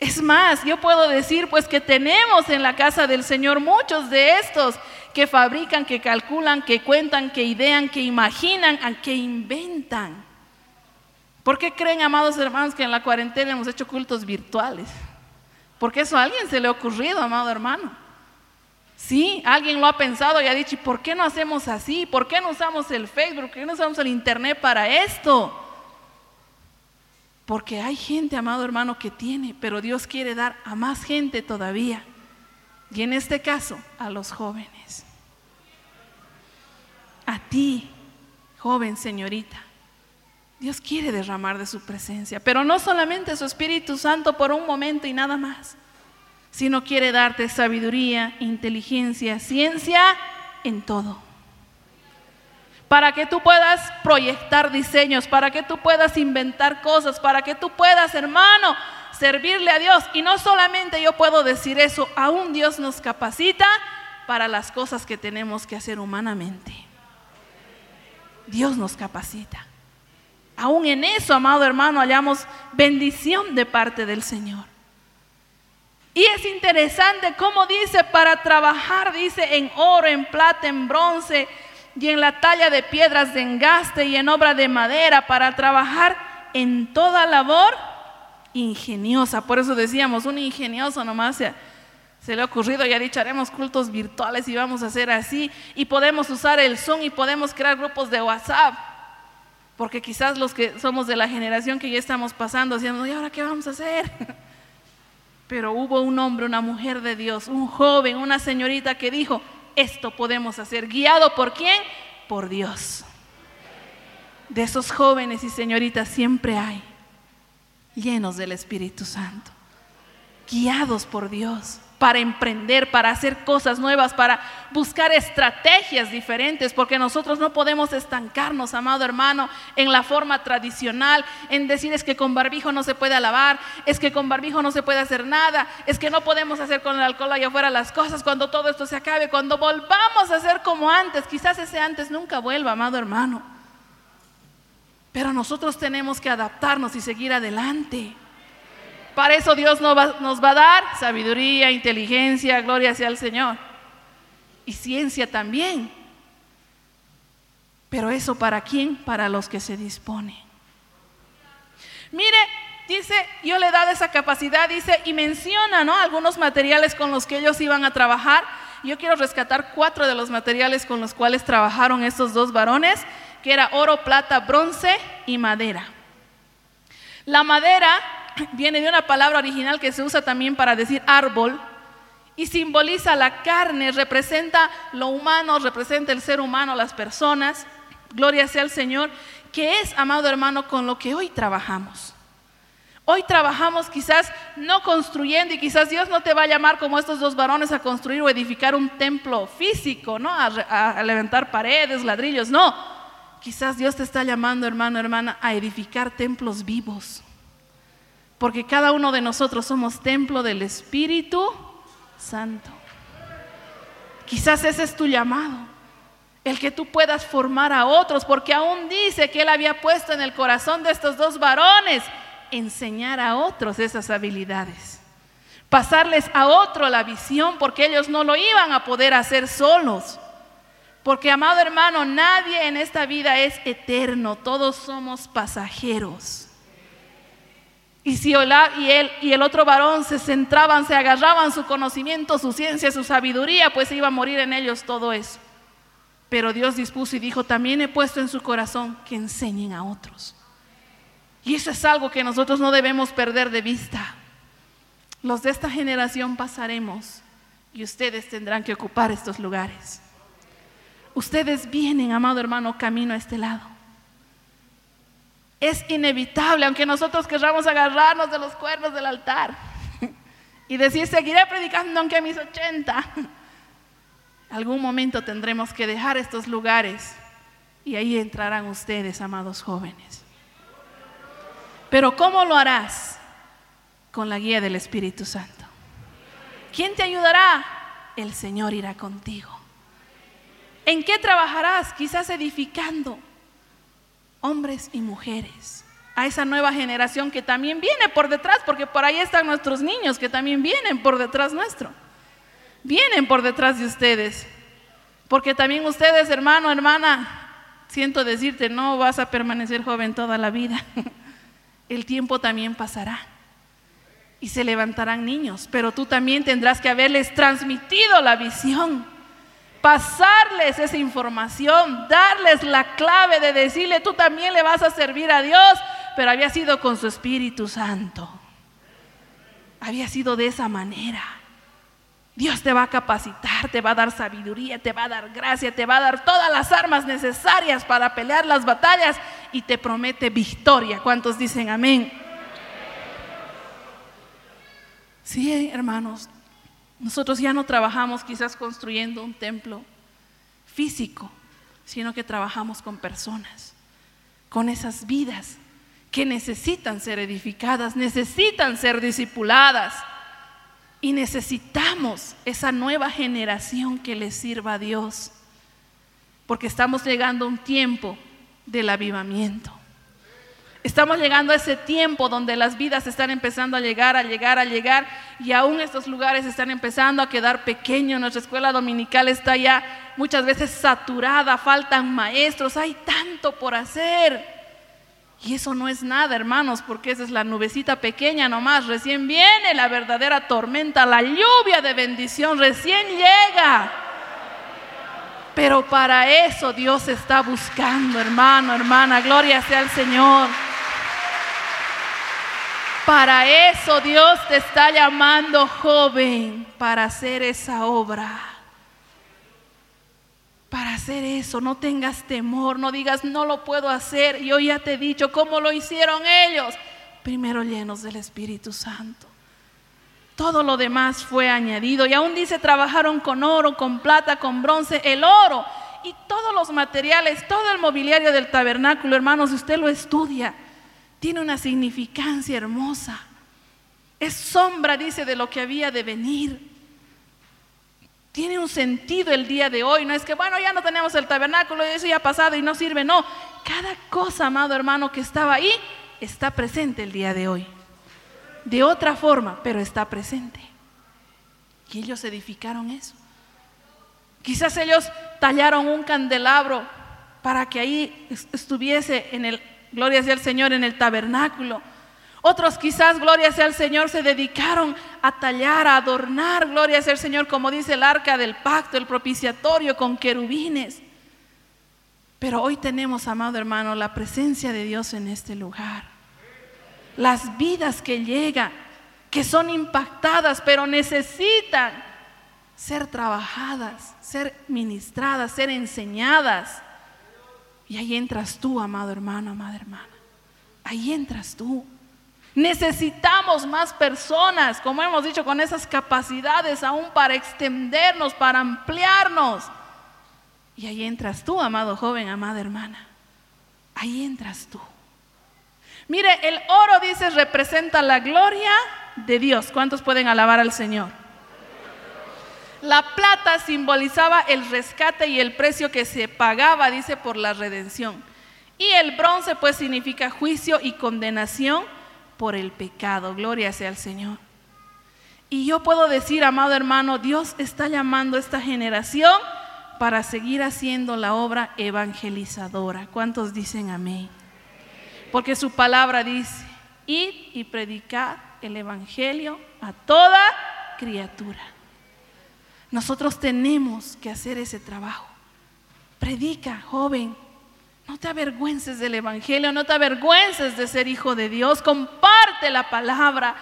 Es más, yo puedo decir pues que tenemos en la casa del Señor muchos de estos que fabrican, que calculan, que cuentan, que idean, que imaginan, que inventan. ¿Por qué creen, amados hermanos, que en la cuarentena hemos hecho cultos virtuales? Porque eso a alguien se le ha ocurrido, amado hermano. Sí, alguien lo ha pensado y ha dicho, ¿y por qué no hacemos así? ¿Por qué no usamos el Facebook? ¿Por qué no usamos el Internet para esto? Porque hay gente, amado hermano, que tiene, pero Dios quiere dar a más gente todavía. Y en este caso, a los jóvenes. A ti, joven señorita. Dios quiere derramar de su presencia, pero no solamente su Espíritu Santo por un momento y nada más, sino quiere darte sabiduría, inteligencia, ciencia en todo. Para que tú puedas proyectar diseños, para que tú puedas inventar cosas, para que tú puedas, hermano, servirle a Dios. Y no solamente yo puedo decir eso, aún Dios nos capacita para las cosas que tenemos que hacer humanamente. Dios nos capacita. Aún en eso, amado hermano, hallamos bendición de parte del Señor. Y es interesante cómo dice, para trabajar, dice, en oro, en plata, en bronce y en la talla de piedras de engaste y en obra de madera, para trabajar en toda labor ingeniosa. Por eso decíamos, un ingenioso nomás se, le ha ocurrido y ha dicho, haremos cultos virtuales y vamos a hacer así. Y podemos usar el Zoom y podemos crear grupos de WhatsApp. Porque quizás los que somos de la generación que ya estamos pasando, decíamos, ¿y ahora qué vamos a hacer? Pero hubo un hombre, una mujer de Dios, un joven, una señorita que dijo, esto podemos hacer. ¿Guiado por quién? Por Dios. De esos jóvenes y señoritas siempre hay, llenos del Espíritu Santo, guiados por Dios para emprender, para hacer cosas nuevas, para buscar estrategias diferentes, porque nosotros no podemos estancarnos, amado hermano, en la forma tradicional, en decir es que con barbijo no se puede alabar, es que con barbijo no se puede hacer nada, es que no podemos hacer con el alcohol allá afuera las cosas cuando todo esto se acabe, cuando volvamos a hacer como antes, quizás ese antes nunca vuelva, amado hermano. Pero nosotros tenemos que adaptarnos y seguir adelante. Para eso Dios nos va, a dar sabiduría, inteligencia, gloria sea al Señor. Y ciencia también. Pero eso para quién? Para los que se disponen. Mire, dice, yo le he dado esa capacidad, dice, y menciona, ¿no? Algunos materiales con los que ellos iban a trabajar. Yo quiero rescatar cuatro de los materiales con los cuales trabajaron estos dos varones, que era oro, plata, bronce y madera. La madera viene de una palabra original que se usa también para decir árbol y simboliza la carne, representa lo humano, representa el ser humano, las personas. Gloria sea al Señor, que es, amado hermano, con lo que hoy trabajamos. Hoy trabajamos quizás no construyendo y quizás Dios no te va a llamar como estos dos varones a construir o edificar un templo físico, ¿no? A, a levantar paredes, ladrillos, no. Quizás Dios te está llamando, hermano, hermana, a edificar templos vivos porque cada uno de nosotros somos templo del Espíritu Santo. Quizás ese es tu llamado, el que tú puedas formar a otros, porque aún dice que Él había puesto en el corazón de estos dos varones enseñar a otros esas habilidades, pasarles a otro la visión, porque ellos no lo iban a poder hacer solos. Porque, amado hermano, nadie en esta vida es eterno, todos somos pasajeros. Y si y él y el otro varón se centraban, se agarraban su conocimiento, su ciencia, su sabiduría, pues iba a morir en ellos todo eso. Pero Dios dispuso y dijo, también he puesto en su corazón que enseñen a otros. Y eso es algo que nosotros no debemos perder de vista. Los de esta generación pasaremos y ustedes tendrán que ocupar estos lugares. Ustedes vienen, amado hermano, camino a este lado es inevitable, aunque nosotros querramos agarrarnos de los cuernos del altar y decir, seguiré predicando aunque a mis 80. Algún momento tendremos que dejar estos lugares y ahí entrarán ustedes, amados jóvenes. Pero ¿cómo lo harás? Con la guía del Espíritu Santo. ¿Quién te ayudará? El Señor irá contigo. ¿En qué trabajarás? Quizás edificando hombres y mujeres, a esa nueva generación que también viene por detrás, porque por ahí están nuestros niños que también vienen por detrás nuestro, vienen por detrás de ustedes, porque también ustedes, hermano, hermana, siento decirte, no vas a permanecer joven toda la vida, el tiempo también pasará y se levantarán niños, pero tú también tendrás que haberles transmitido la visión pasarles esa información, darles la clave de decirle, tú también le vas a servir a Dios, pero había sido con su Espíritu Santo. Había sido de esa manera. Dios te va a capacitar, te va a dar sabiduría, te va a dar gracia, te va a dar todas las armas necesarias para pelear las batallas y te promete victoria. ¿Cuántos dicen amén? Sí, hermanos, nosotros ya no trabajamos quizás construyendo un templo físico, sino que trabajamos con personas, con esas vidas que necesitan ser edificadas, necesitan ser discipuladas y necesitamos esa nueva generación que le sirva a Dios, porque estamos llegando a un tiempo del avivamiento. Estamos llegando a ese tiempo donde las vidas están empezando a llegar, a llegar, a llegar, y aún estos lugares están empezando a quedar pequeños. Nuestra escuela dominical está ya muchas veces saturada, faltan maestros, hay tanto por hacer. Y eso no es nada, hermanos, porque esa es la nubecita pequeña nomás. Recién viene la verdadera tormenta, la lluvia de bendición recién llega. Pero para eso Dios está buscando, hermano, hermana, gloria sea al Señor. Para eso Dios te está llamando joven, para hacer esa obra. Para hacer eso, no tengas temor, no digas, no lo puedo hacer. Yo ya te he dicho cómo lo hicieron ellos. Primero llenos del Espíritu Santo. Todo lo demás fue añadido. Y aún dice, trabajaron con oro, con plata, con bronce, el oro y todos los materiales, todo el mobiliario del tabernáculo, hermanos, usted lo estudia, tiene una significancia hermosa. Es sombra, dice, de lo que había de venir. Tiene un sentido el día de hoy. No es que, bueno, ya no tenemos el tabernáculo eso ya ha pasado y no sirve. No, cada cosa, amado hermano, que estaba ahí, está presente el día de hoy. De otra forma, pero está presente. Y ellos edificaron eso. Quizás ellos tallaron un candelabro para que ahí estuviese en el gloria sea al Señor, en el tabernáculo. Otros quizás, gloria sea al Señor, se dedicaron a tallar, a adornar, gloria sea al Señor, como dice el arca del pacto, el propiciatorio con querubines. Pero hoy tenemos, amado hermano, la presencia de Dios en este lugar. Las vidas que llegan, que son impactadas, pero necesitan ser trabajadas, ser ministradas, ser enseñadas. Y ahí entras tú, amado hermano, amada hermana. Ahí entras tú. Necesitamos más personas, como hemos dicho, con esas capacidades aún para extendernos, para ampliarnos. Y ahí entras tú, amado joven, amada hermana. Ahí entras tú. Mire, el oro, dice, representa la gloria de Dios. ¿Cuántos pueden alabar al Señor? La plata simbolizaba el rescate y el precio que se pagaba, dice, por la redención. Y el bronce pues significa juicio y condenación por el pecado. Gloria sea al Señor. Y yo puedo decir, amado hermano, Dios está llamando a esta generación para seguir haciendo la obra evangelizadora. ¿Cuántos dicen amén? Porque su palabra dice, id y predicar el evangelio a toda criatura. Nosotros tenemos que hacer ese trabajo. Predica, joven. No te avergüences del Evangelio, no te avergüences de ser hijo de Dios. Comparte la palabra.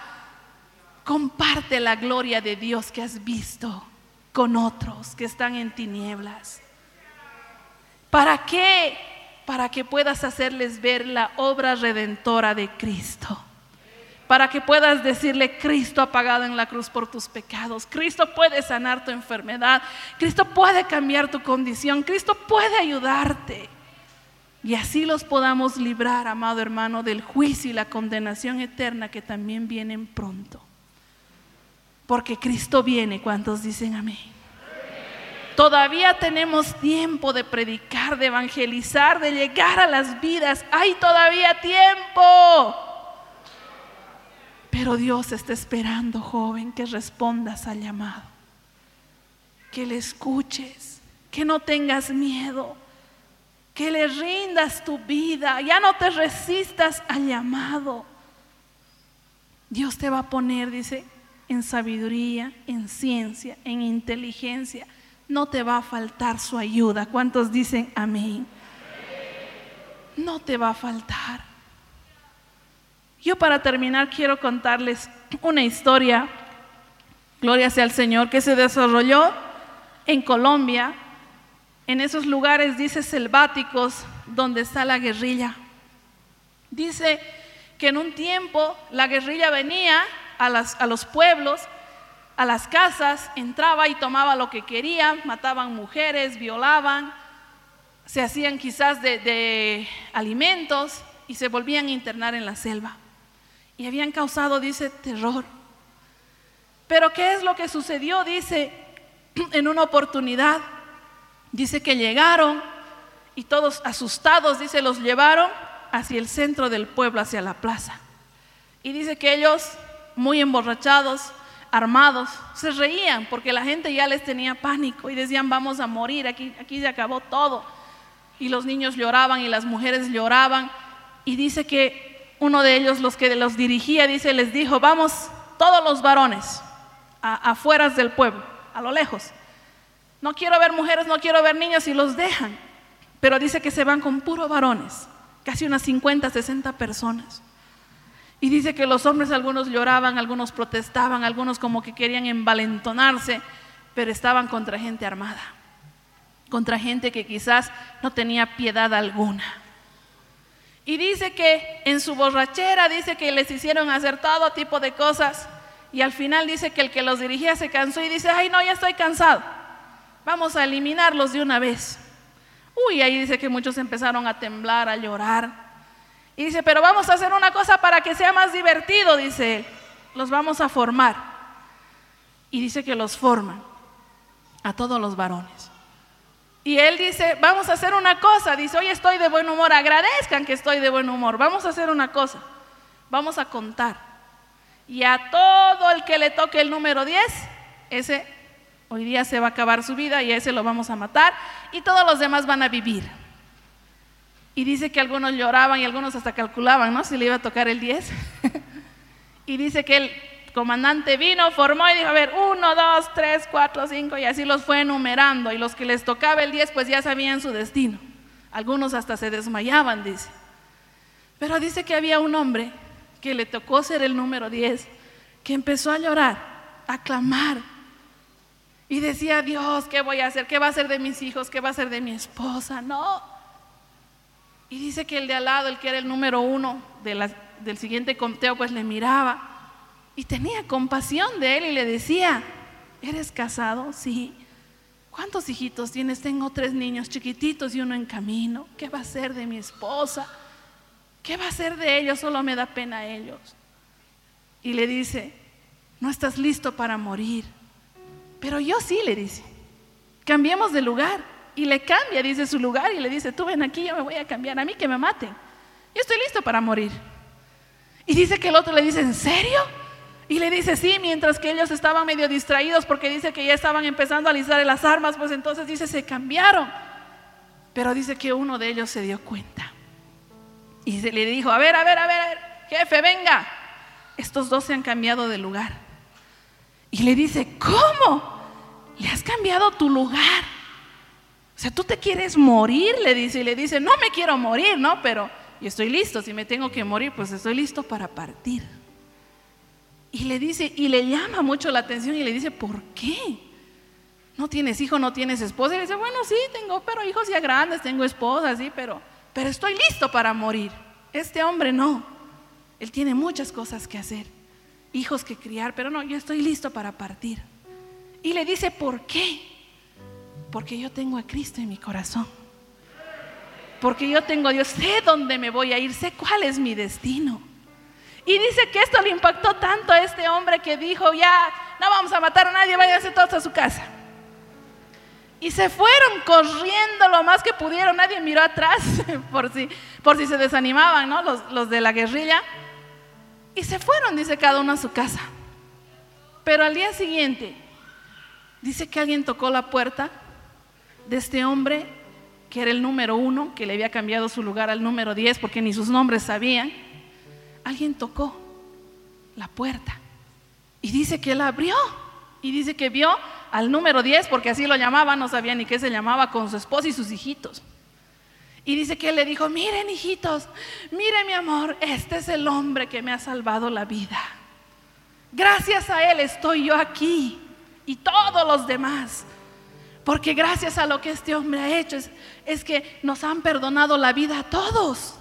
Comparte la gloria de Dios que has visto con otros que están en tinieblas. ¿Para qué? Para que puedas hacerles ver la obra redentora de Cristo para que puedas decirle, Cristo ha pagado en la cruz por tus pecados, Cristo puede sanar tu enfermedad, Cristo puede cambiar tu condición, Cristo puede ayudarte. Y así los podamos librar, amado hermano, del juicio y la condenación eterna que también vienen pronto. Porque Cristo viene, ¿cuántos dicen amén? Todavía tenemos tiempo de predicar, de evangelizar, de llegar a las vidas. Hay todavía tiempo. Pero Dios está esperando, joven, que respondas al llamado, que le escuches, que no tengas miedo, que le rindas tu vida, ya no te resistas al llamado. Dios te va a poner, dice, en sabiduría, en ciencia, en inteligencia. No te va a faltar su ayuda. ¿Cuántos dicen amén? No te va a faltar. Yo para terminar quiero contarles una historia, gloria sea al Señor, que se desarrolló en Colombia, en esos lugares, dice, selváticos, donde está la guerrilla. Dice que en un tiempo la guerrilla venía a, los pueblos, a las casas, entraba y tomaba lo que quería, mataban mujeres, violaban, se hacían quizás de alimentos y se volvían a internar en la selva y habían causado, dice, terror. Pero ¿qué es lo que sucedió? Dice, en una oportunidad, dice que llegaron y todos asustados, dice, los llevaron hacia el centro del pueblo, hacia la plaza. Y dice que ellos, muy emborrachados, armados, se reían porque la gente ya les tenía pánico y decían, vamos a morir, aquí, aquí se acabó todo. Y los niños lloraban y las mujeres lloraban. Y dice que uno de ellos, los que los dirigía, dice, les dijo, vamos todos los varones afuera del pueblo, a lo lejos. no quiero ver mujeres, no quiero ver niños y los dejan. Pero dice que se van con puro varones, casi unas 50, 60 personas. Y dice que los hombres algunos lloraban, algunos protestaban, algunos como que querían envalentonarse, pero estaban contra gente armada, contra gente que quizás no tenía piedad alguna. Y dice que en su borrachera dice que les hicieron hacer todo tipo de cosas y al final dice que el que los dirigía se cansó y dice, ay no, ya estoy cansado, vamos a eliminarlos de una vez. Uy, ahí dice que muchos empezaron a temblar, a llorar. Y dice, pero vamos a hacer una cosa para que sea más divertido, dice él. Los vamos a formar. Y dice que los forman a todos los varones. Y él dice, vamos a hacer una cosa. Dice, hoy estoy de buen humor, agradezcan que estoy de buen humor. Vamos a hacer una cosa. Vamos a contar. Y a todo el que le toque el número 10, ese hoy día se va a acabar su vida y a ese lo vamos a matar. Y todos los demás van a vivir. Y dice que algunos lloraban y algunos hasta calculaban, ¿no? Si le iba a tocar el 10. y dice que el comandante vino, formó y dijo, a ver, uno, dos, tres, cuatro, cinco, y así los fue enumerando. Y los que les tocaba el 10, pues ya sabían su destino. Algunos hasta se desmayaban, dice. Pero dice que había un hombre que le tocó ser el número 10, que empezó a llorar, a clamar. Y decía, Dios, ¿qué voy a hacer? ¿Qué va a hacer de mis hijos? ¿Qué va a hacer de mi esposa? No, y dice que el de al lado, el que era el número uno del siguiente conteo, pues le miraba y tenía compasión de él y le decía, ¿eres casado? Sí. ¿Cuántos hijitos tienes? Tengo tres niños chiquititos y uno en camino. ¿Qué va a ser de mi esposa? ¿Qué va a ser de ellos? Solo me da pena a ellos. Y le dice, no estás listo para morir. Pero yo sí, le dice, cambiemos de lugar. Y le cambia, dice su lugar, y le dice, tú ven aquí, yo me voy a cambiar, a mí que me maten. Yo estoy listo para morir. Y dice que el otro le dice, ¿en serio? Y le dice, sí, mientras que ellos estaban medio distraídos porque dice que ya estaban empezando a alisar las armas, pues entonces dice, se cambiaron. Pero dice que uno de ellos se dio cuenta. Y se le dijo, a ver, a ver, a ver, a ver, jefe, venga. Estos dos se han cambiado de lugar. Y le dice, ¿cómo? ¿Le has cambiado tu lugar? O sea, tú te quieres morir, le dice, y le dice, no me quiero morir, ¿no? Pero yo estoy listo, si me tengo que morir, pues estoy listo para partir. Y le dice, y le llama mucho la atención y le dice, ¿por qué? ¿No tienes hijo, no tienes esposa? Y le dice, bueno, sí, tengo, pero hijos ya grandes, tengo esposa, sí, pero, pero estoy listo para morir. Este hombre no. Él tiene muchas cosas que hacer, hijos que criar, pero no, yo estoy listo para partir. Y le dice, ¿por qué? Porque yo tengo a Cristo en mi corazón. Porque yo tengo a Dios, sé dónde me voy a ir, sé cuál es mi destino. Y dice que esto le impactó tanto a este hombre que dijo, ya, no vamos a matar a nadie, váyanse todos a su casa. Y se fueron corriendo lo más que pudieron, nadie miró atrás por si, por si se desanimaban, ¿no? Los, los de la guerrilla. Y se fueron, dice cada uno a su casa. Pero al día siguiente, dice que alguien tocó la puerta de este hombre que era el número uno, que le había cambiado su lugar al número diez porque ni sus nombres sabían, alguien tocó la puerta y dice que él abrió y dice que vio al número diez porque así lo llamaba, no sabía ni qué se llamaba, con su esposa y sus hijitos. Y dice que él le dijo, miren hijitos, miren mi amor, este es el hombre que me ha salvado la vida. Gracias a él estoy yo aquí y todos los demás. Porque gracias a lo que este hombre ha hecho es, que nos han perdonado la vida a todos.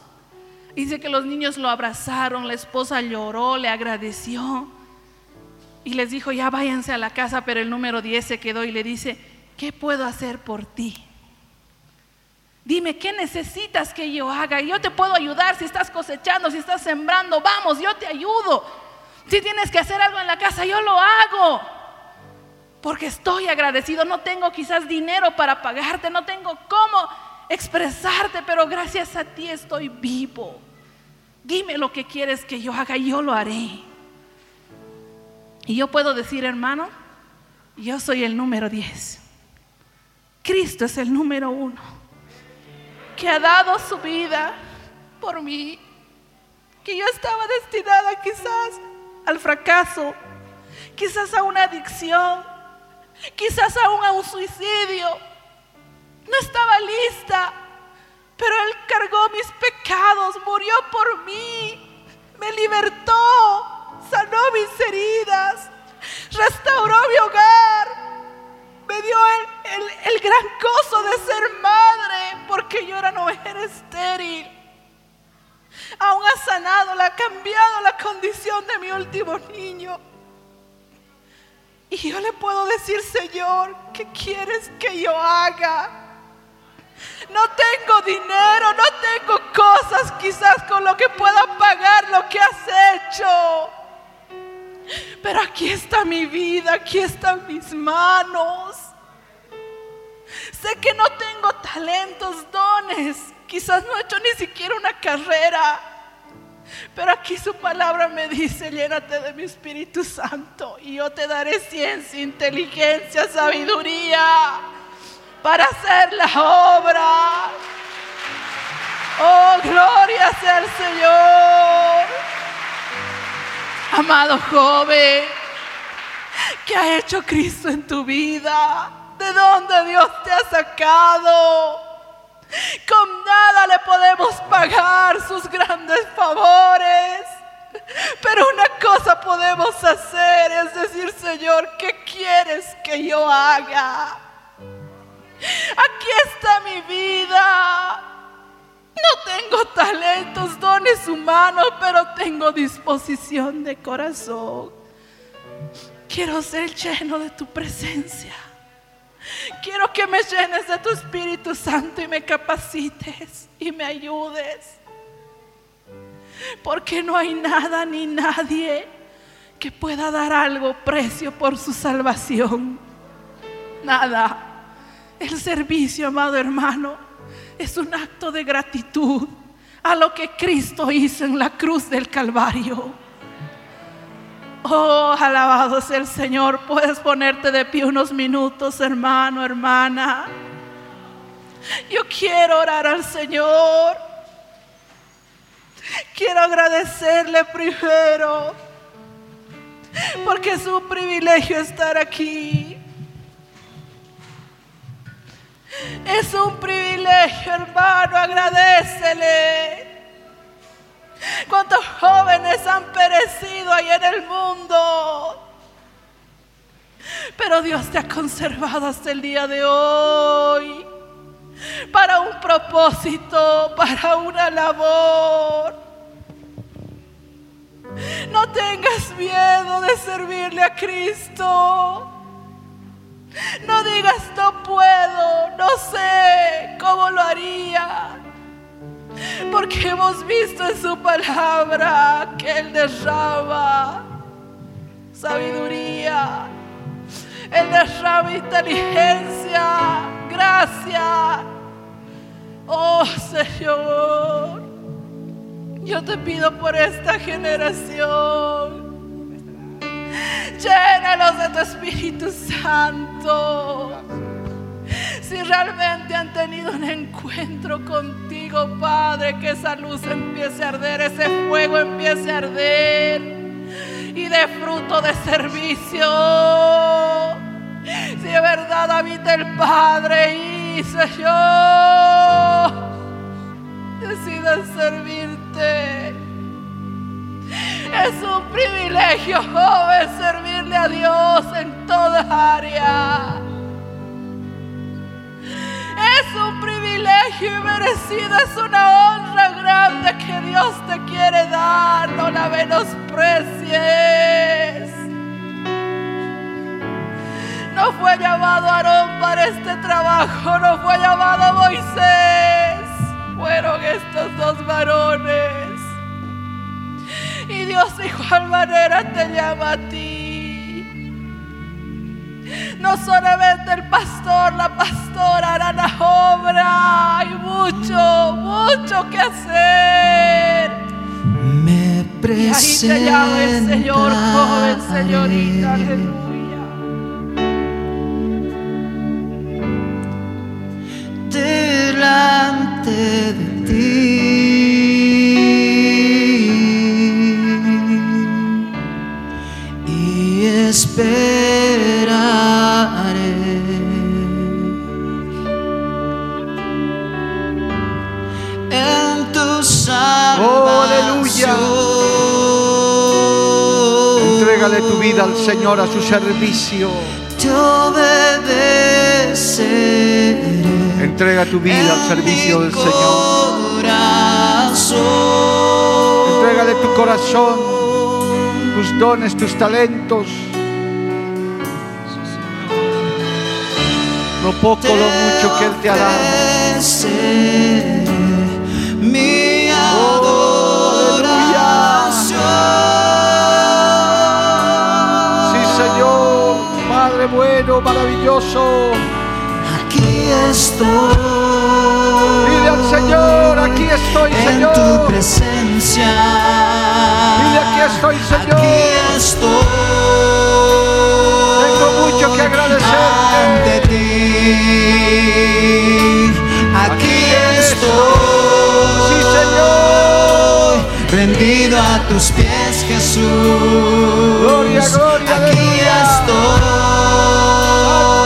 Dice que los niños lo abrazaron, la esposa lloró, le agradeció y les dijo, ya váyanse a la casa, pero el número 10 se quedó y le dice, ¿qué puedo hacer por ti? Dime, ¿qué necesitas que yo haga? Yo te puedo ayudar si estás cosechando, si estás sembrando, vamos, yo te ayudo. Si tienes que hacer algo en la casa, yo lo hago porque estoy agradecido. No tengo quizás dinero para pagarte, no tengo cómo expresarte, pero gracias a ti estoy vivo. Dime lo que quieres que yo haga y yo lo haré. Y yo puedo decir, hermano, yo soy el número 10. Cristo es el número uno, que ha dado su vida por mí, que yo estaba destinada quizás al fracaso, quizás a una adicción, quizás aún a un suicidio. No estaba lista, pero Él cargó mis pecados, murió por mí, me libertó, sanó mis heridas, restauró mi hogar, me dio el, el gran gozo de ser madre, porque yo era una mujer estéril. Aún ha sanado, ha cambiado la condición de mi último niño. Y yo le puedo decir, Señor, ¿qué quieres que yo haga? No tengo dinero, no tengo cosas quizás con lo que pueda pagar lo que has hecho. Pero aquí está mi vida, aquí están mis manos. Sé que no tengo talentos, dones. Quizás no he hecho ni siquiera una carrera. Pero aquí su palabra me dice, llénate de mi Espíritu Santo y yo te daré ciencia, inteligencia, sabiduría para hacer la obra. Oh, gloria sea el Señor. Amado joven, ¿qué ha hecho Cristo en tu vida? ¿De dónde Dios te ha sacado? Con nada le podemos pagar sus grandes favores. Pero una cosa podemos hacer es decir, Señor, ¿qué quieres que yo haga? Aquí está mi vida. No tengo talentos, dones humanos, pero tengo disposición de corazón. Quiero ser lleno de tu presencia. Quiero que me llenes de tu Espíritu Santo y me capacites y me ayudes. Porque no hay nada ni nadie que pueda dar algo precio por su salvación. Nada. El servicio, amado hermano, es un acto de gratitud a lo que Cristo hizo en la cruz del Calvario. Oh, alabado sea el Señor. Puedes ponerte de pie unos minutos, hermano, hermana. Yo quiero orar al Señor. Quiero agradecerle primero. Porque es un privilegio estar aquí. Es un privilegio, hermano. Agradecele. ¿Cuántos jóvenes han perecido ahí en el mundo? Pero Dios te ha conservado hasta el día de hoy para un propósito, para una labor. No tengas miedo de servirle a Cristo. No digas no puedo, no sé cómo lo haría. Porque hemos visto en su palabra que Él derrama sabiduría, Él derrama inteligencia, gracia. Oh Señor, yo te pido por esta generación. Llénalos de tu Espíritu Santo si realmente han tenido un encuentro contigo, Padre, que esa luz empiece a arder, ese fuego empiece a arder y de fruto de servicio. Si de verdad habita el Padre y Señor, decidan servirte. Es un privilegio, joven, servirle a Dios en toda área. Es un privilegio y merecido, es una honra grande que Dios te quiere dar, no la menosprecies. No fue llamado Aarón para este trabajo, no fue llamado Moisés, fueron estos dos varones. Dios de igual manera te llama a ti. No solamente el pastor, la pastora hará la obra. Hay mucho, mucho que hacer. Me Y ahí te llama el Señor, joven, señorita. Aleluya. delante de ti esperaré. En tu salvación. ¡Oh, aleluya. Entrégale tu vida al Señor a su servicio. Yo obedeceré. Entrega tu vida al servicio del Señor. Corazón. Entrégale tu corazón, tus dones, tus talentos. Lo poco, lo mucho que Él te ha dado. Mi adoración. Sí, Señor, Padre bueno, maravilloso. Aquí estoy. Dile al Señor, aquí estoy, en Señor. tu presencia. Dile, aquí estoy, Señor. Aquí estoy. Mucho que agradecerte. Ante ti. Aquí estoy. Sí, Señor. Rendido a tus pies, Jesús. Gloria, gloria, Aquí aleluya.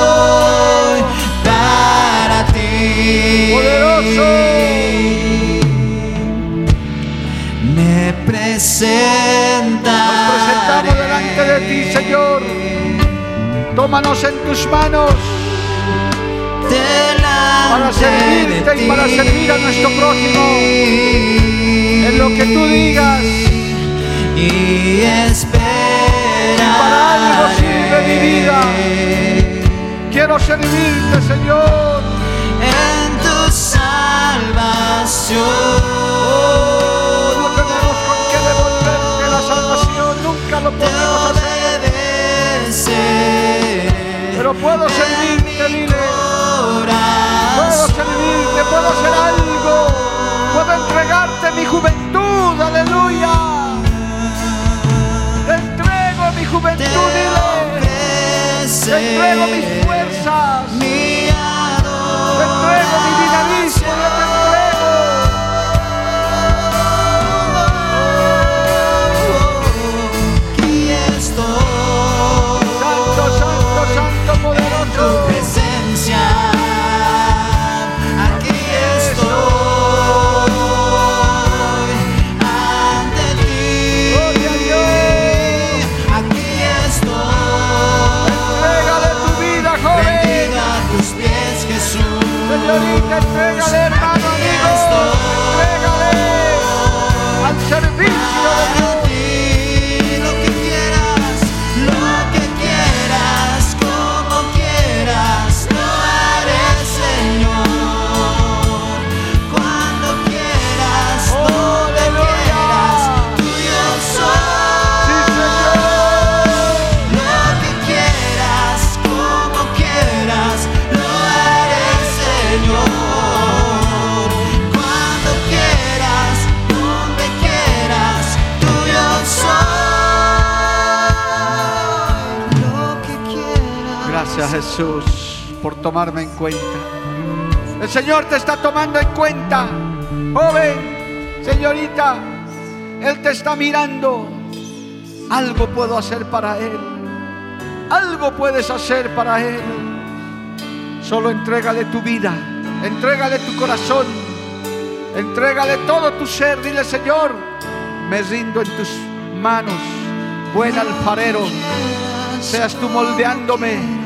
estoy. Para ti. Poderoso. Me presentaré. Tómanos en tus manos para servirte y para servir a nuestro prójimo. En lo que tú digas, y esperar. para algo sirve mi vida. quiero servirte, Señor. en tu salvación. No tenemos con qué devolverte la salvación, nunca lo podemos hacer. Pero puedo servirte, dile. Puedo servirte, puedo hacer algo. Puedo entregarte mi juventud, aleluya. Te entrego mi juventud, dile. Te entrego mis fuerzas. Mi Te entrego mi dinamismo, En Jesús por tomarme en cuenta. El Señor te está tomando en cuenta. Joven, señorita, Él te está mirando. Algo puedo hacer para Él. Algo puedes hacer para Él. Solo entrégale tu vida. Entrégale tu corazón. Entrégale todo tu ser. Dile, Señor, me rindo en tus manos. Buen alfarero. Seas tú moldeándome,